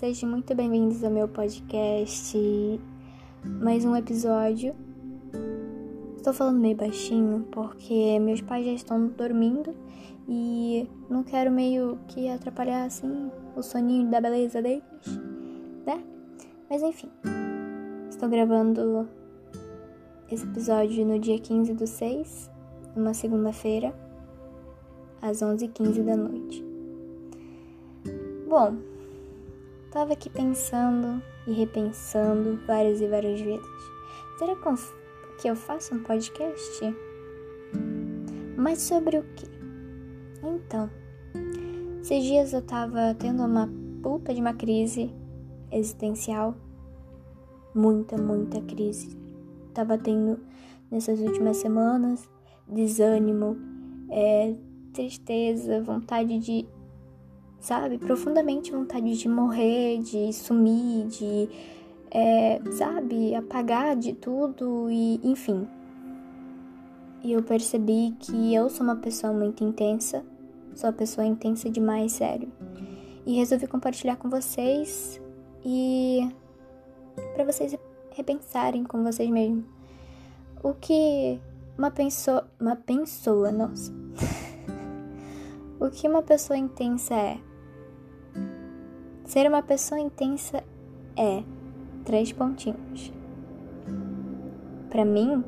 sejam muito bem-vindos ao meu podcast. Mais um episódio. Estou falando meio baixinho porque meus pais já estão dormindo e não quero meio que atrapalhar assim o soninho da beleza deles, né? Mas enfim, estou gravando esse episódio no dia 15 do 6, numa segunda-feira, às 11h15 da noite. Bom, tava aqui pensando e repensando várias e várias vezes. Será que eu faço um podcast? Mas sobre o que? Então, esses dias eu tava tendo uma puta de uma crise existencial. Muita, muita crise. Tava tendo nessas últimas semanas desânimo, é, tristeza, vontade de sabe? Profundamente vontade de morrer, de sumir, de, é, sabe? Apagar de tudo e, enfim. E eu percebi que eu sou uma pessoa muito intensa, sou uma pessoa intensa demais, sério. E resolvi compartilhar com vocês e para vocês repensarem com vocês mesmos. O que uma pessoa, uma pessoa, nossa. o que uma pessoa intensa é? Ser uma pessoa intensa é três pontinhos. Para mim,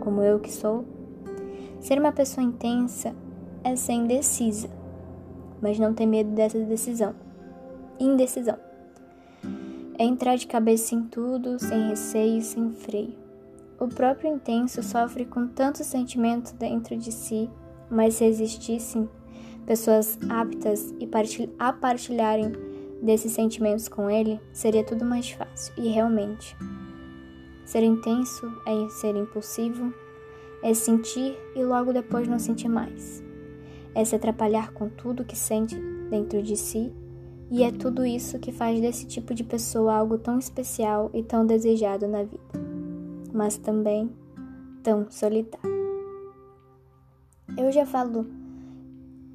como eu que sou, ser uma pessoa intensa é ser indecisa, mas não ter medo dessa decisão. Indecisão. É entrar de cabeça em tudo, sem receio, sem freio. O próprio intenso sofre com tanto sentimento dentro de si, mas se existissem pessoas aptas a partilharem desses sentimentos com ele, seria tudo mais fácil. E realmente, ser intenso é ser impulsivo, é sentir e logo depois não sentir mais. É se atrapalhar com tudo que sente dentro de si, e é tudo isso que faz desse tipo de pessoa algo tão especial e tão desejado na vida, mas também tão solitário. Eu já falo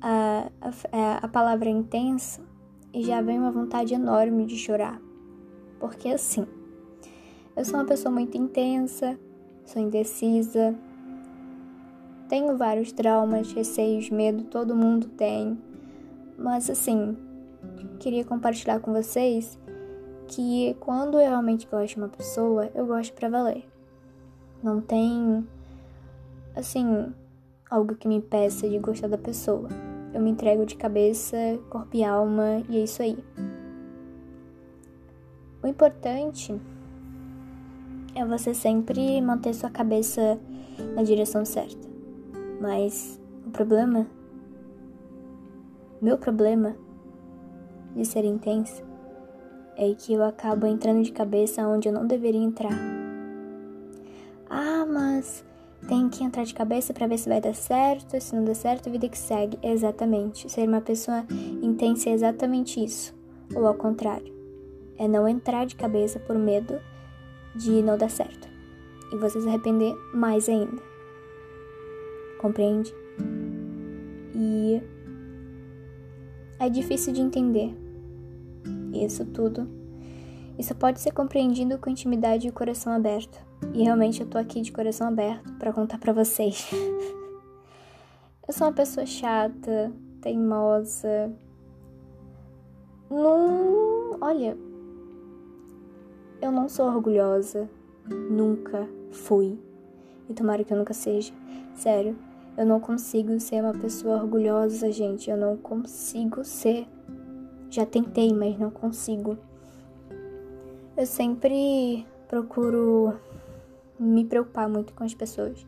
a, a, a palavra intenso e já vem uma vontade enorme de chorar. Porque assim, eu sou uma pessoa muito intensa, sou indecisa, tenho vários traumas, receios, medo, todo mundo tem. Mas assim, queria compartilhar com vocês que quando eu realmente gosto de uma pessoa, eu gosto para valer. Não tem assim algo que me impeça de gostar da pessoa. Eu me entrego de cabeça, corpo e alma, e é isso aí. O importante é você sempre manter sua cabeça na direção certa. Mas o problema, meu problema de ser intensa é que eu acabo entrando de cabeça onde eu não deveria entrar. Ah, mas tem que entrar de cabeça para ver se vai dar certo, se não der certo, vida que segue. Exatamente. Ser uma pessoa intensa é exatamente isso. Ou ao contrário, é não entrar de cabeça por medo de não dar certo. E você se arrepender mais ainda. Compreende? E é difícil de entender. Isso tudo. Isso pode ser compreendido com intimidade e coração aberto. E realmente eu tô aqui de coração aberto para contar para vocês. eu sou uma pessoa chata, teimosa. Não, olha, eu não sou orgulhosa, nunca fui. E tomara que eu nunca seja. Sério, eu não consigo ser uma pessoa orgulhosa, gente. Eu não consigo ser. Já tentei, mas não consigo. Eu sempre procuro me preocupar muito com as pessoas.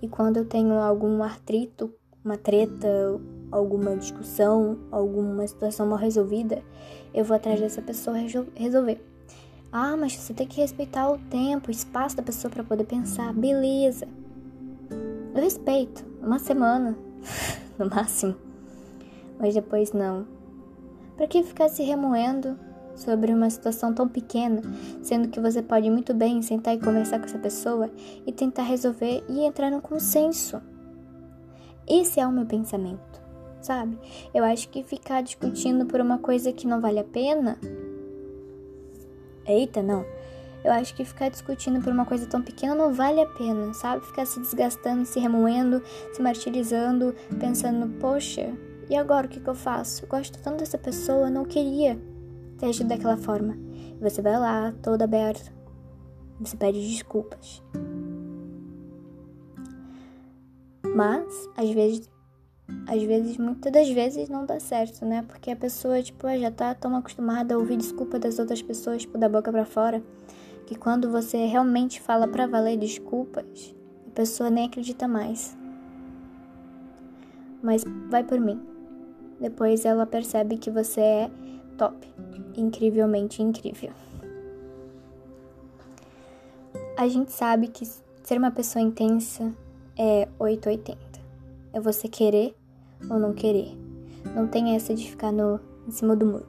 E quando eu tenho algum atrito, uma treta, alguma discussão, alguma situação mal resolvida, eu vou atrás dessa pessoa resolver. Ah, mas você tem que respeitar o tempo, o espaço da pessoa para poder pensar. Beleza. Eu respeito. Uma semana, no máximo. Mas depois não. Para que ficar se remoendo sobre uma situação tão pequena, sendo que você pode muito bem sentar e conversar com essa pessoa e tentar resolver e entrar no consenso. Esse é o meu pensamento, sabe? Eu acho que ficar discutindo por uma coisa que não vale a pena, Eita, não. Eu acho que ficar discutindo por uma coisa tão pequena não vale a pena, sabe? Ficar se desgastando, se remoendo, se martirizando, pensando, poxa, e agora o que, que eu faço? Eu gosto tanto dessa pessoa, não queria ter daquela forma. E você vai lá, todo aberto. Você pede desculpas. Mas, às vezes, às vezes, muitas das vezes não dá certo, né? Porque a pessoa, tipo, já tá tão acostumada a ouvir desculpa das outras pessoas, tipo, da boca para fora, que quando você realmente fala para valer desculpas, a pessoa nem acredita mais. Mas vai por mim. Depois ela percebe que você é top, incrivelmente incrível. A gente sabe que ser uma pessoa intensa é 880. É você querer ou não querer. Não tem essa de ficar no, em cima do muro.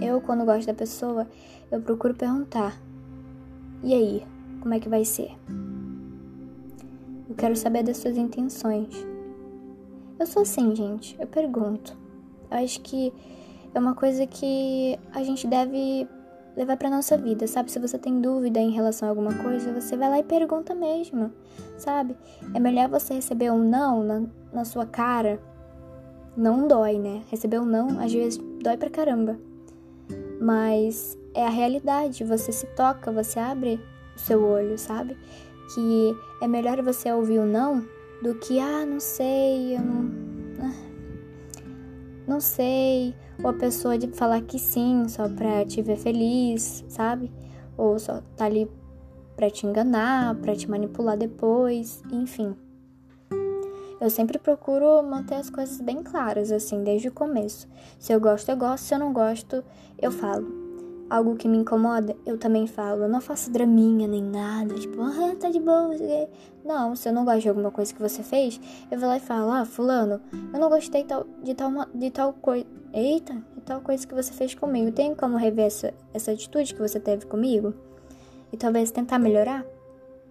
Eu, quando gosto da pessoa, eu procuro perguntar: e aí, como é que vai ser? Eu quero saber das suas intenções. Eu sou assim, gente. Eu pergunto. Eu acho que é uma coisa que a gente deve levar para nossa vida, sabe? Se você tem dúvida em relação a alguma coisa, você vai lá e pergunta mesmo, sabe? É melhor você receber um não na, na sua cara. Não dói, né? Receber um não às vezes dói pra caramba. Mas é a realidade, você se toca, você abre o seu olho, sabe? Que é melhor você ouvir o não do que, ah, não sei, eu não. Ah, não sei. Ou a pessoa de falar que sim só pra te ver feliz, sabe? Ou só tá ali pra te enganar, pra te manipular depois, enfim. Eu sempre procuro manter as coisas bem claras, assim, desde o começo. Se eu gosto, eu gosto. Se eu não gosto, eu falo algo que me incomoda, eu também falo. Eu não faço draminha nem nada, tipo, ah, tá de boa. Não, se eu não gosto de alguma coisa que você fez, eu vou lá e falo, ah, fulano, eu não gostei de tal, de tal coisa. Eita, de tal coisa que você fez comigo. Tem como rever essa, essa atitude que você teve comigo? E talvez tentar melhorar?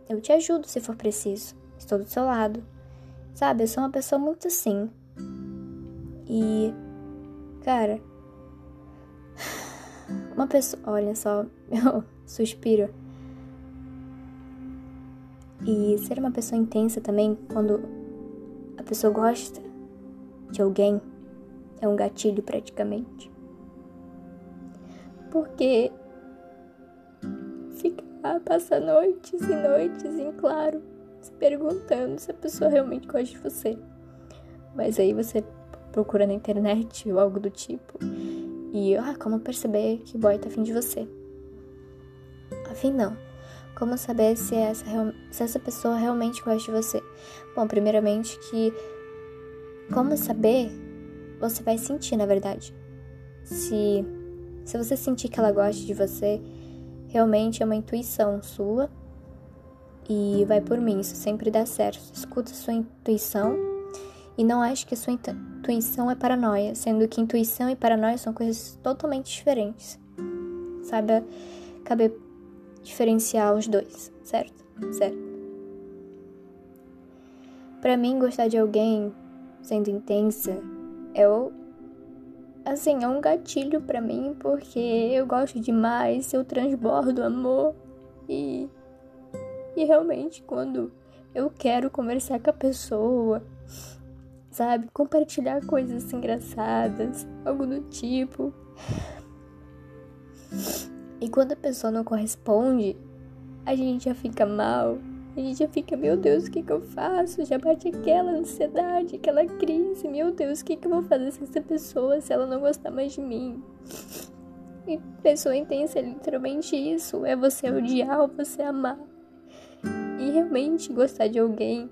Eu te ajudo se for preciso. Estou do seu lado. Sabe, eu sou uma pessoa muito assim. E, cara, uma pessoa. Olha só, eu suspiro. E ser uma pessoa intensa também, quando a pessoa gosta de alguém, é um gatilho praticamente. Porque ficar, passa noites e noites em claro, se perguntando se a pessoa realmente gosta de você. Mas aí você procura na internet ou algo do tipo e, ah, como perceber que o boy tá afim de você? Afim não. Como saber se essa, se essa pessoa realmente gosta de você? Bom, primeiramente que... Como saber? Você vai sentir, na verdade. Se, se você sentir que ela gosta de você, realmente é uma intuição sua. E vai por mim, isso sempre dá certo. Escuta sua intuição e não ache que sua intuição é paranoia, sendo que intuição e paranoia são coisas totalmente diferentes. Saiba caber diferenciar os dois, certo? Certo. Para mim, gostar de alguém sendo intensa é o assim, é um gatilho para mim porque eu gosto demais, eu transbordo amor e e realmente quando eu quero conversar com a pessoa, sabe? Compartilhar coisas engraçadas, algo do tipo. E quando a pessoa não corresponde, a gente já fica mal. A gente já fica, meu Deus, o que, que eu faço? Já bate aquela ansiedade, aquela crise. Meu Deus, o que, que eu vou fazer com essa pessoa se ela não gostar mais de mim? E pessoa intensa é literalmente isso: é você odiar ou você amar. E realmente gostar de alguém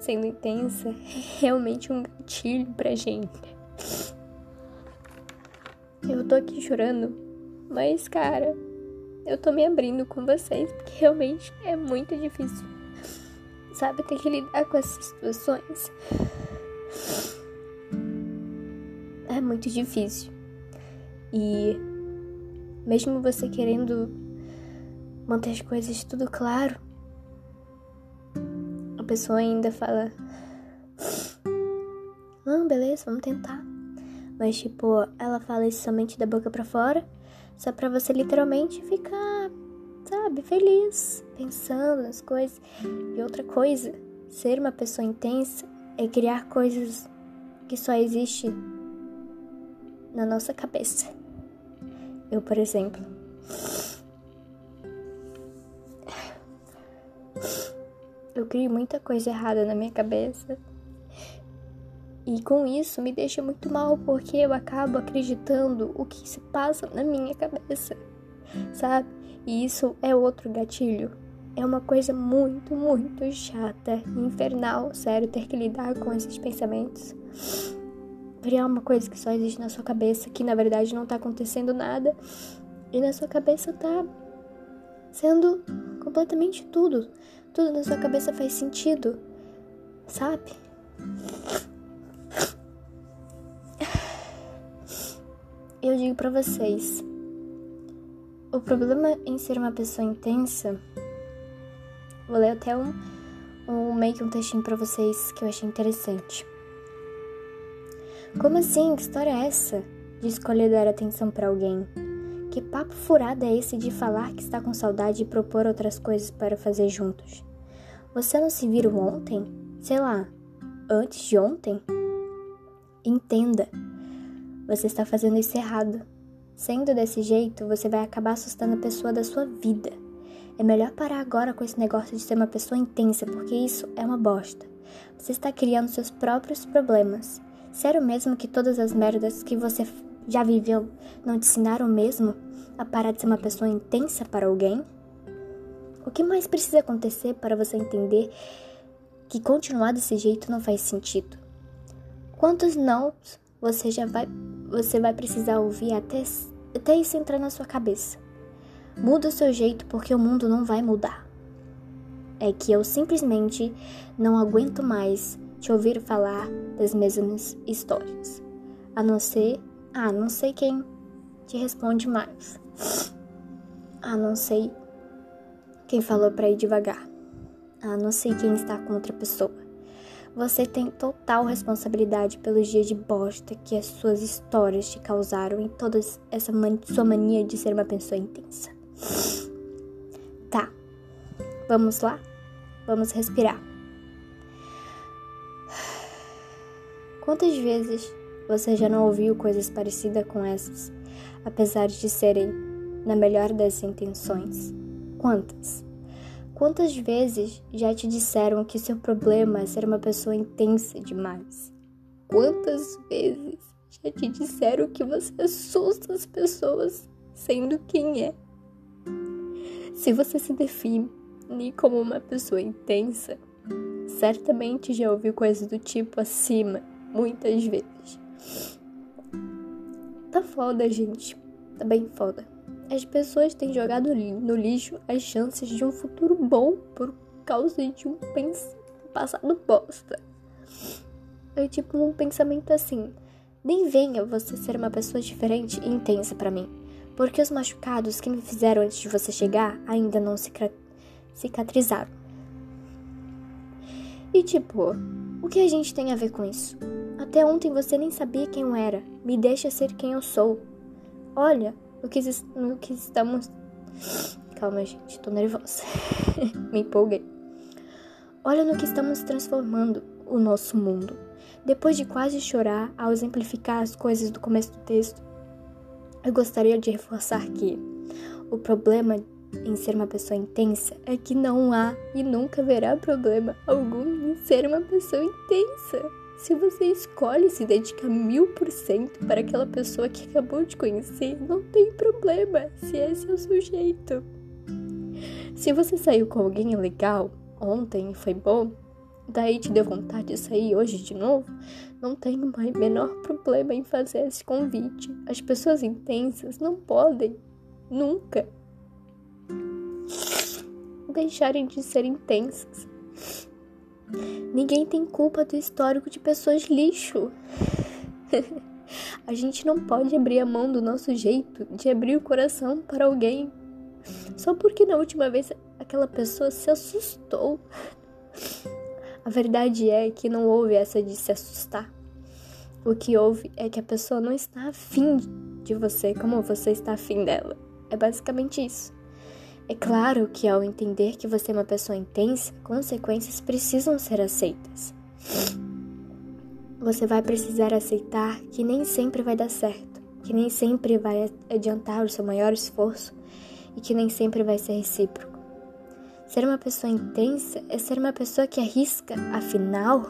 sendo intensa é realmente um gatilho pra gente. Eu tô aqui chorando, mas cara, eu tô me abrindo com vocês porque realmente é muito difícil. Sabe, ter que lidar com essas situações. É muito difícil. E mesmo você querendo manter as coisas tudo claro, pessoa ainda fala: Não, beleza, vamos tentar. Mas, tipo, ela fala isso somente da boca para fora, só para você literalmente ficar, sabe, feliz, pensando nas coisas. E outra coisa, ser uma pessoa intensa é criar coisas que só existem na nossa cabeça. Eu, por exemplo, crio muita coisa errada na minha cabeça. E com isso me deixa muito mal porque eu acabo acreditando o que se passa na minha cabeça, sabe? E isso é outro gatilho. É uma coisa muito, muito chata e infernal, sério, ter que lidar com esses pensamentos. Criar uma coisa que só existe na sua cabeça, que na verdade não tá acontecendo nada, e na sua cabeça tá sendo completamente tudo. Tudo na sua cabeça faz sentido, sabe? Eu digo para vocês, o problema em ser uma pessoa intensa, vou ler até um, um meio que um textinho para vocês que eu achei interessante. Como assim? Que história é essa de escolher dar atenção para alguém? Que papo furado é esse de falar que está com saudade e propor outras coisas para fazer juntos? Você não se viram ontem? Sei lá, antes de ontem? Entenda, você está fazendo isso errado. Sendo desse jeito, você vai acabar assustando a pessoa da sua vida. É melhor parar agora com esse negócio de ser uma pessoa intensa, porque isso é uma bosta. Você está criando seus próprios problemas. Sério mesmo que todas as merdas que você já viveu não te ensinaram mesmo a parar de ser uma pessoa intensa para alguém? O que mais precisa acontecer para você entender que continuar desse jeito não faz sentido? Quantos não você já vai você vai precisar ouvir até, até isso entrar na sua cabeça? Muda o seu jeito porque o mundo não vai mudar. É que eu simplesmente não aguento mais te ouvir falar das mesmas histórias. A não ser ah, não sei quem te responde mais. Ah, não sei quem falou para ir devagar. Ah, não sei quem está com outra pessoa. Você tem total responsabilidade pelos dias de bosta que as suas histórias te causaram e toda essa man sua mania de ser uma pessoa intensa. Tá, vamos lá? Vamos respirar. Quantas vezes você já não ouviu coisas parecidas com essas, apesar de serem na melhor das intenções? Quantas? Quantas vezes já te disseram que seu problema é ser uma pessoa intensa demais? Quantas vezes já te disseram que você assusta as pessoas sendo quem é? Se você se define como uma pessoa intensa, certamente já ouviu coisas do tipo acima muitas vezes. Tá foda, gente. Tá bem foda. As pessoas têm jogado no lixo as chances de um futuro bom por causa de um passado bosta. É tipo um pensamento assim: nem venha você ser uma pessoa diferente e intensa para mim, porque os machucados que me fizeram antes de você chegar ainda não cicatrizaram. E tipo, o que a gente tem a ver com isso? Até ontem você nem sabia quem eu era. Me deixa ser quem eu sou. Olha, no que, que estamos. Calma, gente, tô nervosa. Me empolguei. Olha no que estamos transformando o nosso mundo. Depois de quase chorar ao exemplificar as coisas do começo do texto, eu gostaria de reforçar que o problema em ser uma pessoa intensa é que não há e nunca haverá problema algum em ser uma pessoa intensa. Se você escolhe se dedicar mil por cento para aquela pessoa que acabou de conhecer, não tem problema se esse é o seu jeito. Se você saiu com alguém legal ontem e foi bom, daí te deu vontade de sair hoje de novo, não tem o menor problema em fazer esse convite. As pessoas intensas não podem, nunca, deixarem de ser intensas. Ninguém tem culpa do histórico de pessoas lixo. a gente não pode abrir a mão do nosso jeito de abrir o coração para alguém só porque na última vez aquela pessoa se assustou. A verdade é que não houve essa de se assustar. O que houve é que a pessoa não está afim de você como você está afim dela. É basicamente isso. É claro que ao entender que você é uma pessoa intensa, consequências precisam ser aceitas. Você vai precisar aceitar que nem sempre vai dar certo, que nem sempre vai adiantar o seu maior esforço e que nem sempre vai ser recíproco. Ser uma pessoa intensa é ser uma pessoa que arrisca, afinal,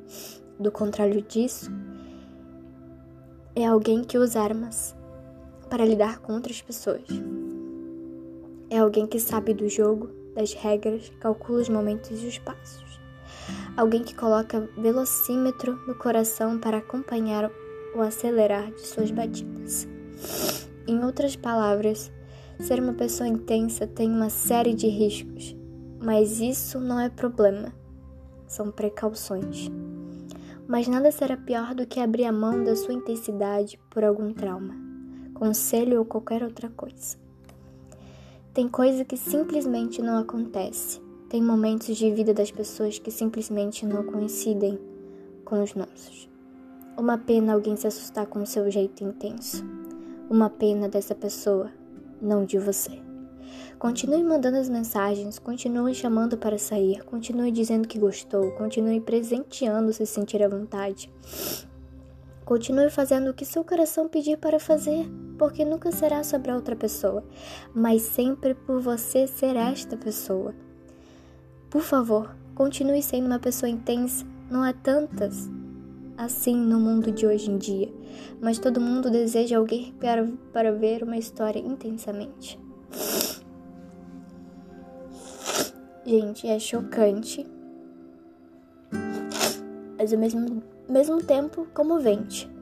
do contrário disso, é alguém que usa armas para lidar com outras pessoas. É alguém que sabe do jogo, das regras, calcula os momentos e os passos. Alguém que coloca velocímetro no coração para acompanhar o acelerar de suas batidas. Em outras palavras, ser uma pessoa intensa tem uma série de riscos, mas isso não é problema, são precauções mas nada será pior do que abrir a mão da sua intensidade por algum trauma, conselho ou qualquer outra coisa. Tem coisa que simplesmente não acontece. Tem momentos de vida das pessoas que simplesmente não coincidem com os nossos. Uma pena alguém se assustar com o seu jeito intenso. Uma pena dessa pessoa, não de você. Continue mandando as mensagens, continue chamando para sair, continue dizendo que gostou, continue presenteando se sentir à vontade. Continue fazendo o que seu coração pedir para fazer, porque nunca será sobre a outra pessoa, mas sempre por você ser esta pessoa. Por favor, continue sendo uma pessoa intensa. Não há tantas assim no mundo de hoje em dia, mas todo mundo deseja alguém para, para ver uma história intensamente. Gente, é chocante, mas ao mesmo, mesmo tempo comovente.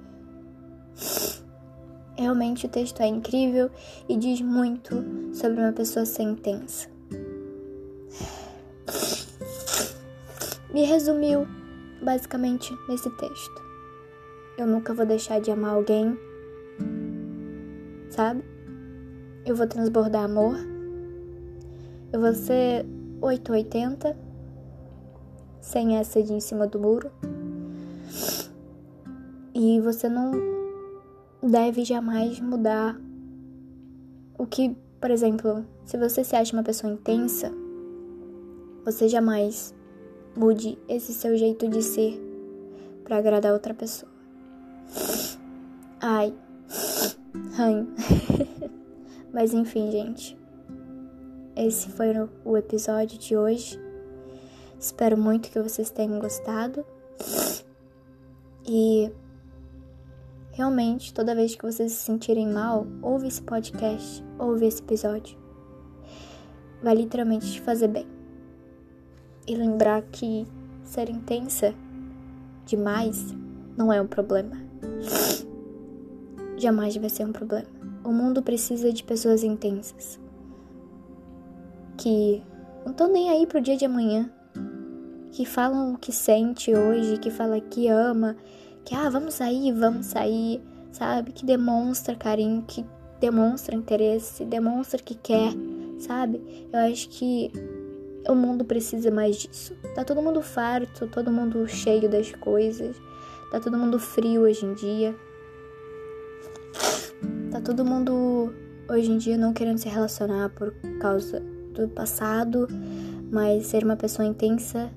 Realmente o texto é incrível e diz muito sobre uma pessoa ser intensa. Me resumiu basicamente nesse texto. Eu nunca vou deixar de amar alguém, sabe? Eu vou transbordar amor. Eu vou ser 880, sem essa de em cima do muro. E você não deve jamais mudar o que, por exemplo, se você se acha uma pessoa intensa, você jamais mude esse seu jeito de ser para agradar outra pessoa. Ai, ranho. Mas enfim, gente. Esse foi o episódio de hoje. Espero muito que vocês tenham gostado. E realmente, toda vez que vocês se sentirem mal, ouve esse podcast, ouve esse episódio. Vai literalmente te fazer bem. E lembrar que ser intensa demais não é um problema. Jamais vai ser um problema. O mundo precisa de pessoas intensas que não estão nem aí pro dia de amanhã, que falam o que sente hoje, que fala que ama, que ah, vamos sair, vamos sair, sabe? Que demonstra carinho, que demonstra interesse, demonstra que quer, sabe? Eu acho que o mundo precisa mais disso. Tá todo mundo farto, todo mundo cheio das coisas, tá todo mundo frio hoje em dia. Tá todo mundo hoje em dia não querendo se relacionar por causa do passado, mas ser uma pessoa intensa,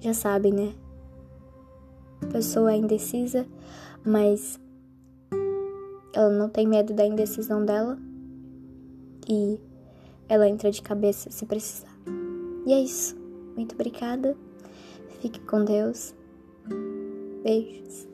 já sabem, né? Pessoa indecisa, mas ela não tem medo da indecisão dela e ela entra de cabeça se precisar. E é isso. Muito obrigada. Fique com Deus. Beijos.